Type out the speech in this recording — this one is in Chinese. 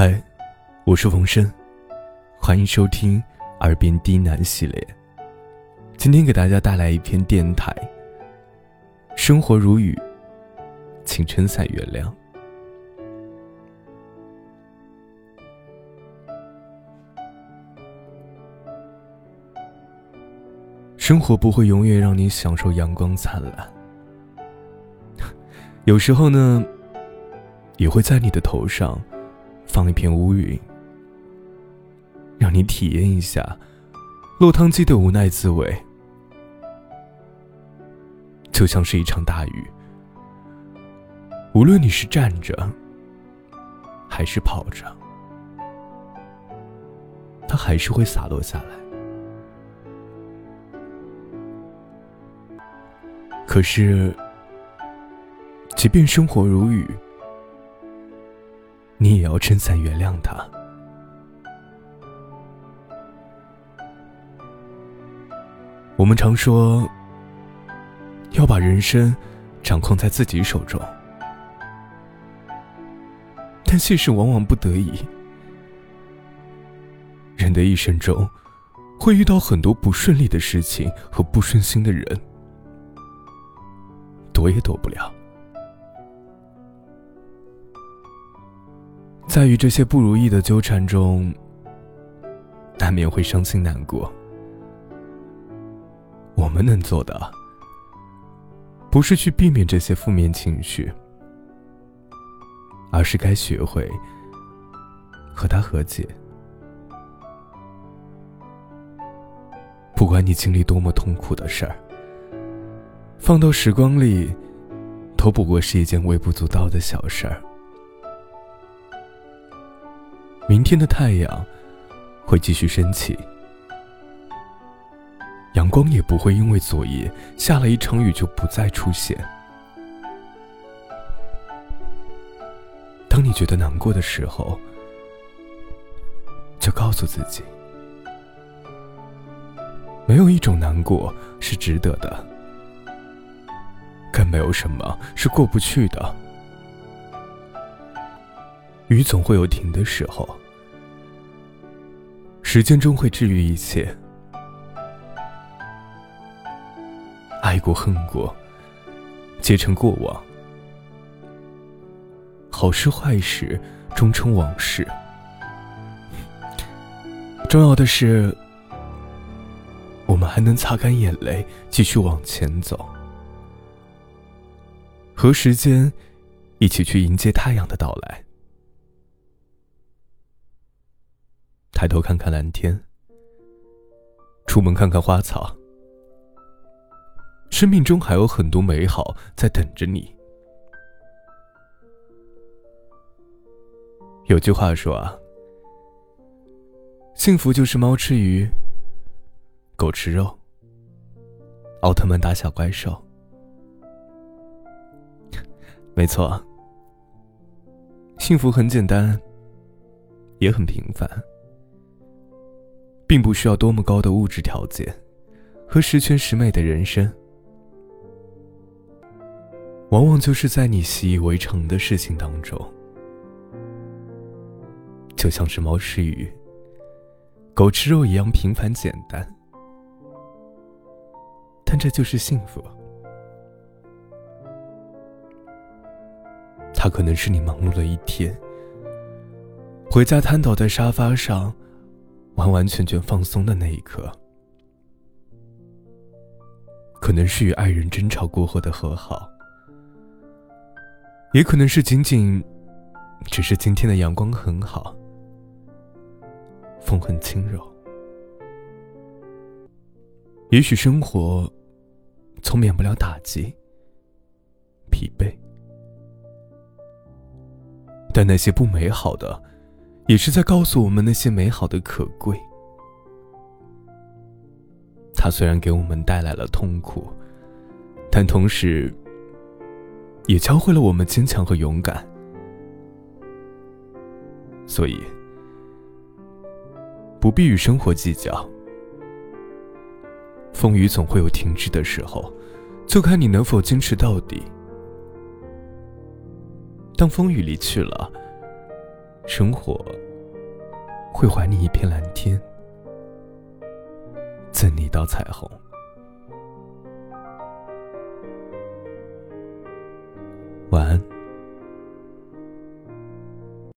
嗨，我是冯生，欢迎收听《耳边低喃》系列。今天给大家带来一篇电台。生活如雨，请撑伞原谅。生活不会永远让你享受阳光灿烂，有时候呢，也会在你的头上。放一片乌云，让你体验一下落汤鸡的无奈滋味，就像是一场大雨。无论你是站着还是跑着，它还是会洒落下来。可是，即便生活如雨。你也要撑伞原谅他。我们常说，要把人生掌控在自己手中，但现实往往不得已。人的一生中，会遇到很多不顺利的事情和不顺心的人，躲也躲不了。在与这些不如意的纠缠中，难免会伤心难过。我们能做的，不是去避免这些负面情绪，而是该学会和他和解。不管你经历多么痛苦的事儿，放到时光里，都不过是一件微不足道的小事儿。明天的太阳会继续升起，阳光也不会因为昨夜下了一场雨就不再出现。当你觉得难过的时候，就告诉自己，没有一种难过是值得的，更没有什么是过不去的。雨总会有停的时候，时间终会治愈一切。爱过恨过，皆成过往。好事坏事，终成往事。重要的是，我们还能擦干眼泪，继续往前走，和时间一起去迎接太阳的到来。抬头看看蓝天，出门看看花草，生命中还有很多美好在等着你。有句话说啊，幸福就是猫吃鱼，狗吃肉，奥特曼打小怪兽。没错，幸福很简单，也很平凡。并不需要多么高的物质条件，和十全十美的人生，往往就是在你习以为常的事情当中，就像是猫吃鱼、狗吃肉一样平凡简单，但这就是幸福。它可能是你忙碌了一天，回家瘫倒在沙发上。完完全全放松的那一刻，可能是与爱人争吵过后的和好，也可能是仅仅只是今天的阳光很好，风很轻柔。也许生活从免不了打击、疲惫，但那些不美好的。也是在告诉我们那些美好的可贵。它虽然给我们带来了痛苦，但同时，也教会了我们坚强和勇敢。所以，不必与生活计较。风雨总会有停止的时候，就看你能否坚持到底。当风雨离去了。生活会还你一片蓝天，赠你一道彩虹。